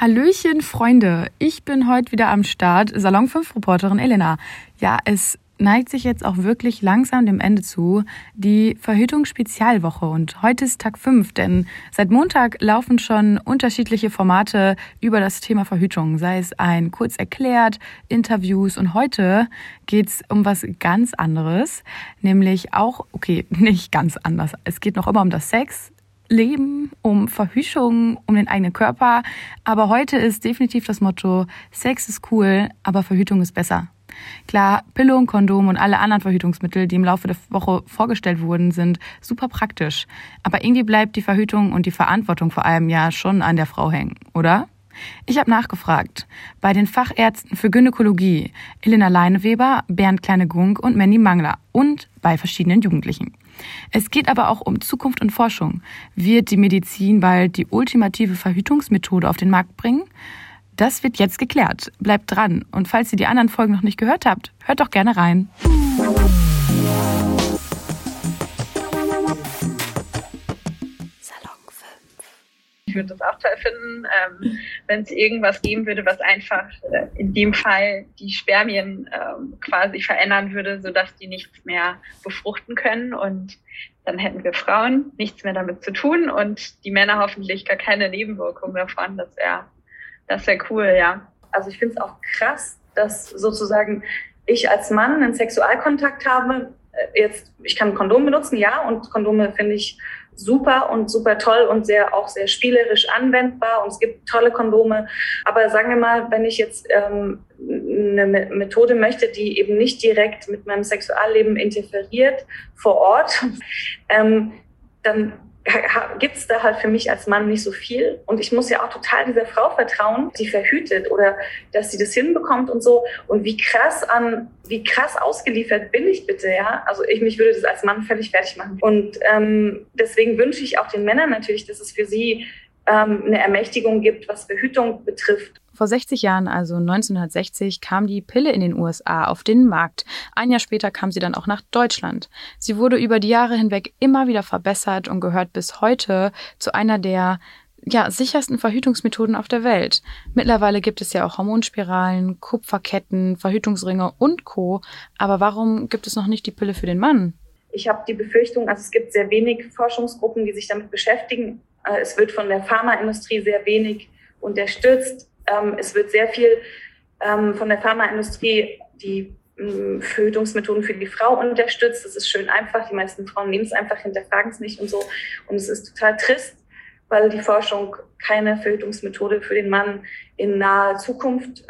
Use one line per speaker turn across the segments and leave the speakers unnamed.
Hallöchen, Freunde. Ich bin heute wieder am Start, Salon 5 Reporterin Elena. Ja, es neigt sich jetzt auch wirklich langsam dem Ende zu, die Verhütungsspezialwoche. Und heute ist Tag 5, denn seit Montag laufen schon unterschiedliche Formate über das Thema Verhütung, sei es ein kurz erklärt, Interviews und heute geht's um was ganz anderes, nämlich auch, okay, nicht ganz anders, es geht noch immer um das Sex, Leben, um Verhütung, um den eigenen Körper. Aber heute ist definitiv das Motto, Sex ist cool, aber Verhütung ist besser. Klar, Pille und Kondom und alle anderen Verhütungsmittel, die im Laufe der Woche vorgestellt wurden, sind super praktisch. Aber irgendwie bleibt die Verhütung und die Verantwortung vor allem ja schon an der Frau hängen, oder? Ich habe nachgefragt bei den Fachärzten für Gynäkologie Elena Leineweber, Bernd Kleine-Gunk und Manny Mangler und bei verschiedenen Jugendlichen. Es geht aber auch um Zukunft und Forschung. Wird die Medizin bald die ultimative Verhütungsmethode auf den Markt bringen? Das wird jetzt geklärt. Bleibt dran. Und falls ihr die anderen Folgen noch nicht gehört habt, hört doch gerne rein.
Ich würde das auch toll finden, ähm, wenn es irgendwas geben würde, was einfach äh, in dem Fall die Spermien ähm, quasi verändern würde, sodass die nichts mehr befruchten können. Und dann hätten wir Frauen nichts mehr damit zu tun und die Männer hoffentlich gar keine Nebenwirkungen davon. Das wäre das wär cool, ja.
Also ich finde es auch krass, dass sozusagen ich als Mann einen Sexualkontakt habe. Äh, jetzt, ich kann Kondom benutzen, ja, und Kondome finde ich super und super toll und sehr auch sehr spielerisch anwendbar und es gibt tolle Kondome. Aber sagen wir mal, wenn ich jetzt ähm, eine Methode möchte, die eben nicht direkt mit meinem Sexualleben interferiert vor Ort, ähm, dann gibt es da halt für mich als Mann nicht so viel. Und ich muss ja auch total dieser Frau vertrauen, die verhütet oder dass sie das hinbekommt und so. Und wie krass an, wie krass ausgeliefert bin ich bitte, ja? Also ich, mich würde das als Mann völlig fertig machen. Und ähm, deswegen wünsche ich auch den Männern natürlich, dass es für sie ähm, eine Ermächtigung gibt, was Verhütung betrifft.
Vor 60 Jahren, also 1960, kam die Pille in den USA auf den Markt. Ein Jahr später kam sie dann auch nach Deutschland. Sie wurde über die Jahre hinweg immer wieder verbessert und gehört bis heute zu einer der ja, sichersten Verhütungsmethoden auf der Welt. Mittlerweile gibt es ja auch Hormonspiralen, Kupferketten, Verhütungsringe und Co. Aber warum gibt es noch nicht die Pille für den Mann?
Ich habe die Befürchtung, also es gibt sehr wenig Forschungsgruppen, die sich damit beschäftigen. Äh, es wird von der Pharmaindustrie sehr wenig unterstützt. Ähm, es wird sehr viel ähm, von der Pharmaindustrie die ähm, Verhütungsmethoden für die Frau unterstützt. Das ist schön einfach. Die meisten Frauen nehmen es einfach, hinterfragen es nicht und so. Und es ist total trist, weil die Forschung keine Verhütungsmethode für den Mann in naher Zukunft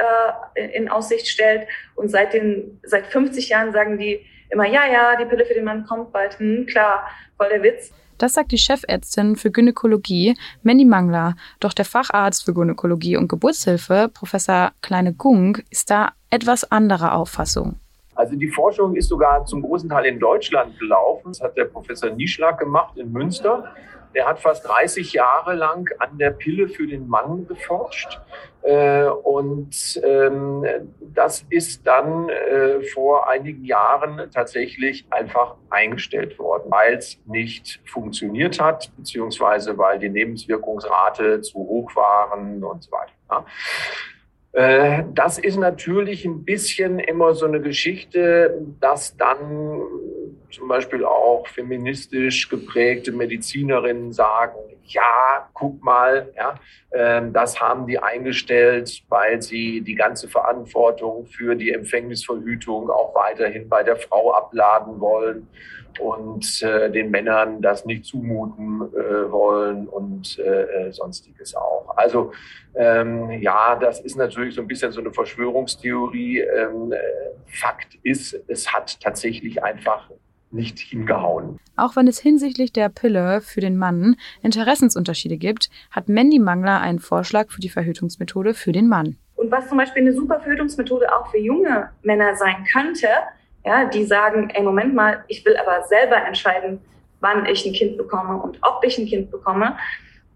äh, in Aussicht stellt. Und seit, den, seit 50 Jahren sagen die immer, ja, ja, die Pille für den Mann kommt bald. Hm, klar, voll der Witz.
Das sagt die Chefärztin für Gynäkologie, Mandy Mangler. Doch der Facharzt für Gynäkologie und Geburtshilfe, Professor Kleine-Gunk, ist da etwas anderer Auffassung.
Also die Forschung ist sogar zum großen Teil in Deutschland gelaufen. Das hat der Professor Nieschlag gemacht in Münster. Der hat fast 30 Jahre lang an der Pille für den Mann geforscht. Äh, und ähm, das ist dann äh, vor einigen Jahren tatsächlich einfach eingestellt worden, weil es nicht funktioniert hat, beziehungsweise weil die Nebenwirkungsrate zu hoch waren und so weiter. Äh, das ist natürlich ein bisschen immer so eine Geschichte, dass dann zum Beispiel auch feministisch geprägte Medizinerinnen sagen, ja, guck mal, ja, äh, das haben die eingestellt, weil sie die ganze Verantwortung für die Empfängnisverhütung auch weiterhin bei der Frau abladen wollen und äh, den Männern das nicht zumuten äh, wollen und äh, äh sonstiges auch. Also ähm, ja, das ist natürlich so ein bisschen so eine Verschwörungstheorie. Ähm, äh, Fakt ist, es hat tatsächlich einfach nicht hingehauen.
Auch wenn es hinsichtlich der Pille für den Mann Interessensunterschiede gibt, hat Mandy Mangler einen Vorschlag für die Verhütungsmethode für den Mann.
Und was zum Beispiel eine super Verhütungsmethode auch für junge Männer sein könnte, ja, die sagen, ey, Moment mal, ich will aber selber entscheiden, wann ich ein Kind bekomme und ob ich ein Kind bekomme.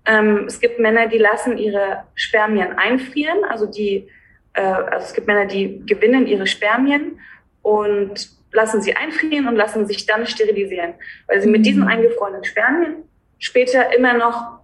Ähm, es gibt Männer, die lassen ihre Spermien einfrieren, also die, äh, also es gibt Männer, die gewinnen ihre Spermien und lassen sie einfrieren und lassen sich dann sterilisieren, weil sie mit diesen mhm. eingefrorenen Spermien später immer noch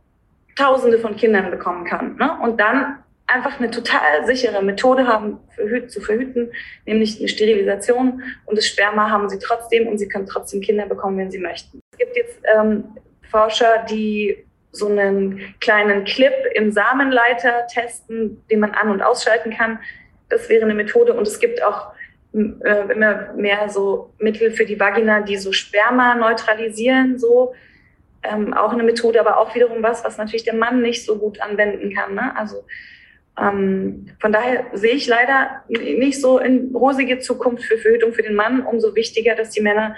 Tausende von Kindern bekommen kann. Ne? Und dann einfach eine total sichere Methode haben, zu verhüten, nämlich eine Sterilisation. Und das Sperma haben sie trotzdem und sie können trotzdem Kinder bekommen, wenn sie möchten. Es gibt jetzt ähm, Forscher, die so einen kleinen Clip im Samenleiter testen, den man an- und ausschalten kann. Das wäre eine Methode. Und es gibt auch äh, immer mehr so Mittel für die Vagina, die so Sperma neutralisieren, so. Ähm, auch eine Methode, aber auch wiederum was, was natürlich der Mann nicht so gut anwenden kann. Ne? Also ähm, von daher sehe ich leider nicht so in rosige Zukunft für Verhütung für den Mann. Umso wichtiger, dass die Männer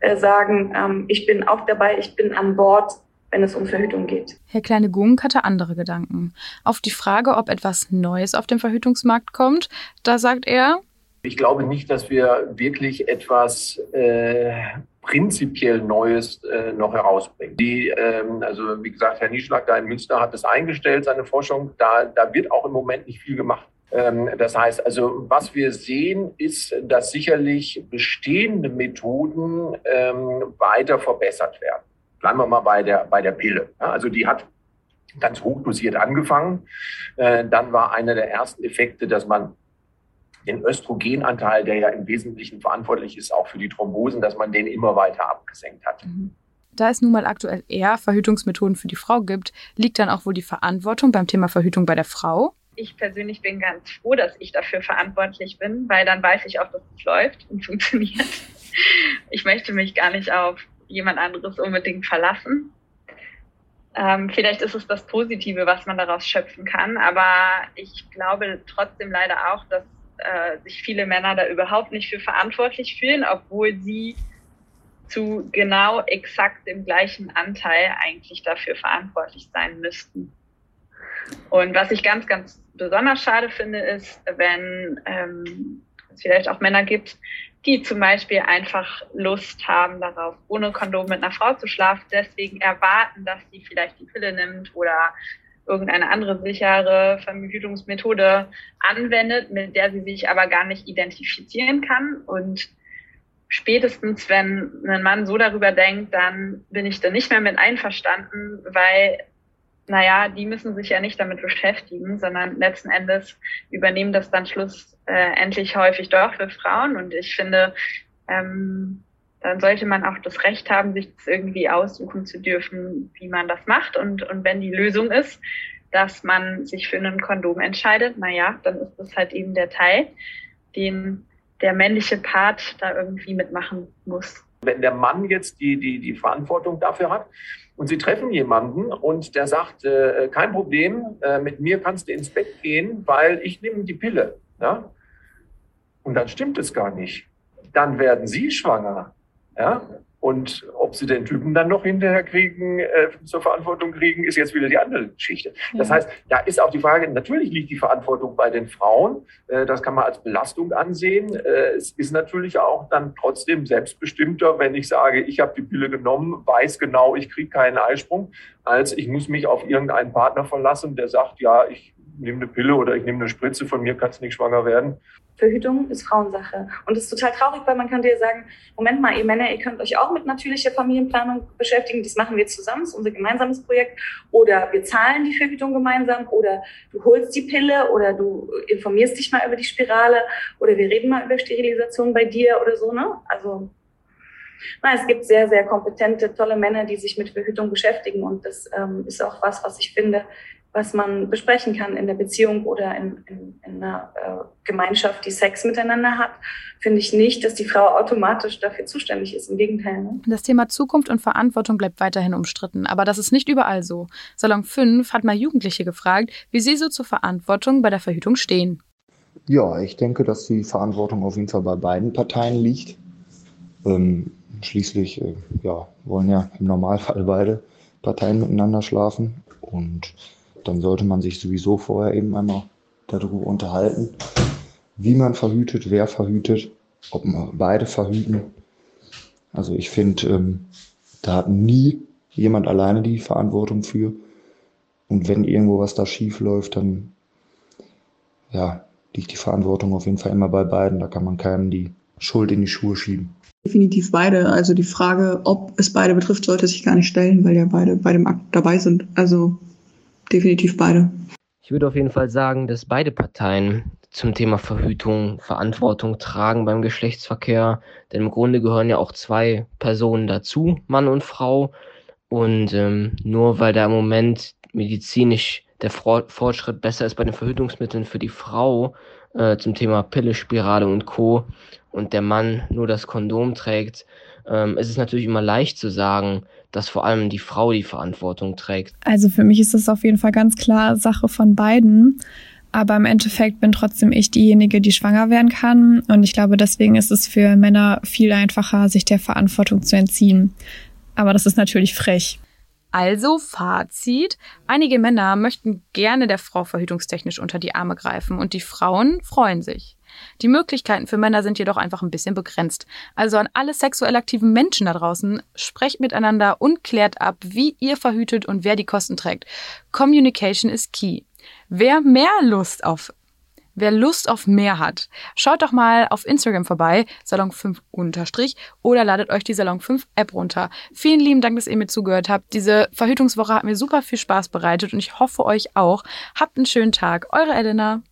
äh, sagen, ähm, ich bin auch dabei, ich bin an Bord, wenn es um Verhütung geht.
Herr Kleine-Gunk hatte andere Gedanken. Auf die Frage, ob etwas Neues auf dem Verhütungsmarkt kommt, da sagt er,
ich glaube nicht, dass wir wirklich etwas äh, prinzipiell Neues äh, noch herausbringen. Die, ähm, also wie gesagt, Herr Nieschlag da in Münster hat es eingestellt, seine Forschung. Da, da wird auch im Moment nicht viel gemacht. Ähm, das heißt also, was wir sehen, ist, dass sicherlich bestehende Methoden ähm, weiter verbessert werden. Bleiben wir mal bei der, bei der Pille. Ja, also die hat ganz hochdosiert angefangen. Äh, dann war einer der ersten Effekte, dass man den Östrogenanteil, der ja im Wesentlichen verantwortlich ist, auch für die Thrombosen, dass man den immer weiter abgesenkt hat. Mhm.
Da es nun mal aktuell eher Verhütungsmethoden für die Frau gibt, liegt dann auch wohl die Verantwortung beim Thema Verhütung bei der Frau?
Ich persönlich bin ganz froh, dass ich dafür verantwortlich bin, weil dann weiß ich auch, dass es läuft und funktioniert. Ich möchte mich gar nicht auf jemand anderes unbedingt verlassen. Ähm, vielleicht ist es das Positive, was man daraus schöpfen kann, aber ich glaube trotzdem leider auch, dass äh, sich viele Männer da überhaupt nicht für verantwortlich fühlen, obwohl sie zu genau exakt dem gleichen Anteil eigentlich dafür verantwortlich sein müssten. Und was ich ganz, ganz besonders schade finde, ist, wenn ähm, es vielleicht auch Männer gibt, die zum Beispiel einfach Lust haben darauf, ohne Kondom mit einer Frau zu schlafen, deswegen erwarten, dass sie vielleicht die Pille nimmt oder irgendeine andere sichere Verhütungsmethode anwendet, mit der sie sich aber gar nicht identifizieren kann. Und spätestens, wenn ein Mann so darüber denkt, dann bin ich da nicht mehr mit einverstanden, weil, naja, die müssen sich ja nicht damit beschäftigen, sondern letzten Endes übernehmen das dann schlussendlich häufig doch für Frauen. Und ich finde, ähm, dann sollte man auch das Recht haben, sich das irgendwie aussuchen zu dürfen, wie man das macht. Und, und wenn die Lösung ist, dass man sich für einen Kondom entscheidet, naja, dann ist das halt eben der Teil, den der männliche Part da irgendwie mitmachen muss.
Wenn der Mann jetzt die, die, die Verantwortung dafür hat und Sie treffen jemanden und der sagt, äh, kein Problem, äh, mit mir kannst du ins Bett gehen, weil ich nehme die Pille. Ja? Und dann stimmt es gar nicht. Dann werden Sie schwanger. Ja? Und ob sie den Typen dann noch hinterher kriegen, äh, zur Verantwortung kriegen, ist jetzt wieder die andere Geschichte. Das heißt, da ist auch die Frage, natürlich liegt die Verantwortung bei den Frauen. Äh, das kann man als Belastung ansehen. Äh, es ist natürlich auch dann trotzdem selbstbestimmter, wenn ich sage, ich habe die Pille genommen, weiß genau, ich kriege keinen Eisprung, als ich muss mich auf irgendeinen Partner verlassen, der sagt, ja, ich nehme eine Pille oder ich nehme eine Spritze, von mir kannst du nicht schwanger werden.
Verhütung ist Frauensache. Und es ist total traurig, weil man könnte ja sagen, Moment mal, ihr Männer, ihr könnt euch auch mit natürlicher Familienplanung beschäftigen. Das machen wir zusammen, das ist unser gemeinsames Projekt. Oder wir zahlen die Verhütung gemeinsam. Oder du holst die Pille oder du informierst dich mal über die Spirale. Oder wir reden mal über Sterilisation bei dir oder so. Ne? Also na, es gibt sehr, sehr kompetente, tolle Männer, die sich mit Verhütung beschäftigen. Und das ähm, ist auch was, was ich finde, was man besprechen kann in der Beziehung oder in, in, in einer äh, Gemeinschaft, die Sex miteinander hat, finde ich nicht, dass die Frau automatisch dafür zuständig ist. Im Gegenteil. Ne?
Das Thema Zukunft und Verantwortung bleibt weiterhin umstritten, aber das ist nicht überall so. Salon 5 hat mal Jugendliche gefragt, wie sie so zur Verantwortung bei der Verhütung stehen.
Ja, ich denke, dass die Verantwortung auf jeden Fall bei beiden Parteien liegt. Ähm, schließlich äh, ja, wollen ja im Normalfall beide Parteien miteinander schlafen und dann sollte man sich sowieso vorher eben einmal darüber unterhalten, wie man verhütet, wer verhütet, ob man beide verhüten. Also ich finde, ähm, da hat nie jemand alleine die Verantwortung für. Und wenn irgendwo was da schief läuft, dann ja, liegt die Verantwortung auf jeden Fall immer bei beiden. Da kann man keinem die Schuld in die Schuhe schieben.
Definitiv beide. Also die Frage, ob es beide betrifft, sollte sich gar nicht stellen, weil ja beide bei dem Akt dabei sind. Also definitiv beide.
Ich würde auf jeden Fall sagen, dass beide Parteien zum Thema Verhütung Verantwortung tragen beim Geschlechtsverkehr. Denn im Grunde gehören ja auch zwei Personen dazu, Mann und Frau. Und ähm, nur weil da im Moment medizinisch der Fortschritt besser ist bei den Verhütungsmitteln für die Frau äh, zum Thema Pille, Spirale und Co. und der Mann nur das Kondom trägt, ähm, ist es natürlich immer leicht zu sagen, dass vor allem die Frau die Verantwortung trägt.
Also für mich ist es auf jeden Fall ganz klar Sache von beiden. Aber im Endeffekt bin trotzdem ich diejenige, die schwanger werden kann. Und ich glaube, deswegen ist es für Männer viel einfacher, sich der Verantwortung zu entziehen. Aber das ist natürlich frech.
Also Fazit. Einige Männer möchten gerne der Frau verhütungstechnisch unter die Arme greifen und die Frauen freuen sich. Die Möglichkeiten für Männer sind jedoch einfach ein bisschen begrenzt. Also an alle sexuell aktiven Menschen da draußen, sprecht miteinander und klärt ab, wie ihr verhütet und wer die Kosten trägt. Communication is key. Wer mehr Lust auf Wer Lust auf mehr hat, schaut doch mal auf Instagram vorbei, Salon5 unterstrich, oder ladet euch die Salon5 App runter. Vielen lieben Dank, dass ihr mir zugehört habt. Diese Verhütungswoche hat mir super viel Spaß bereitet und ich hoffe euch auch. Habt einen schönen Tag. Eure Elena.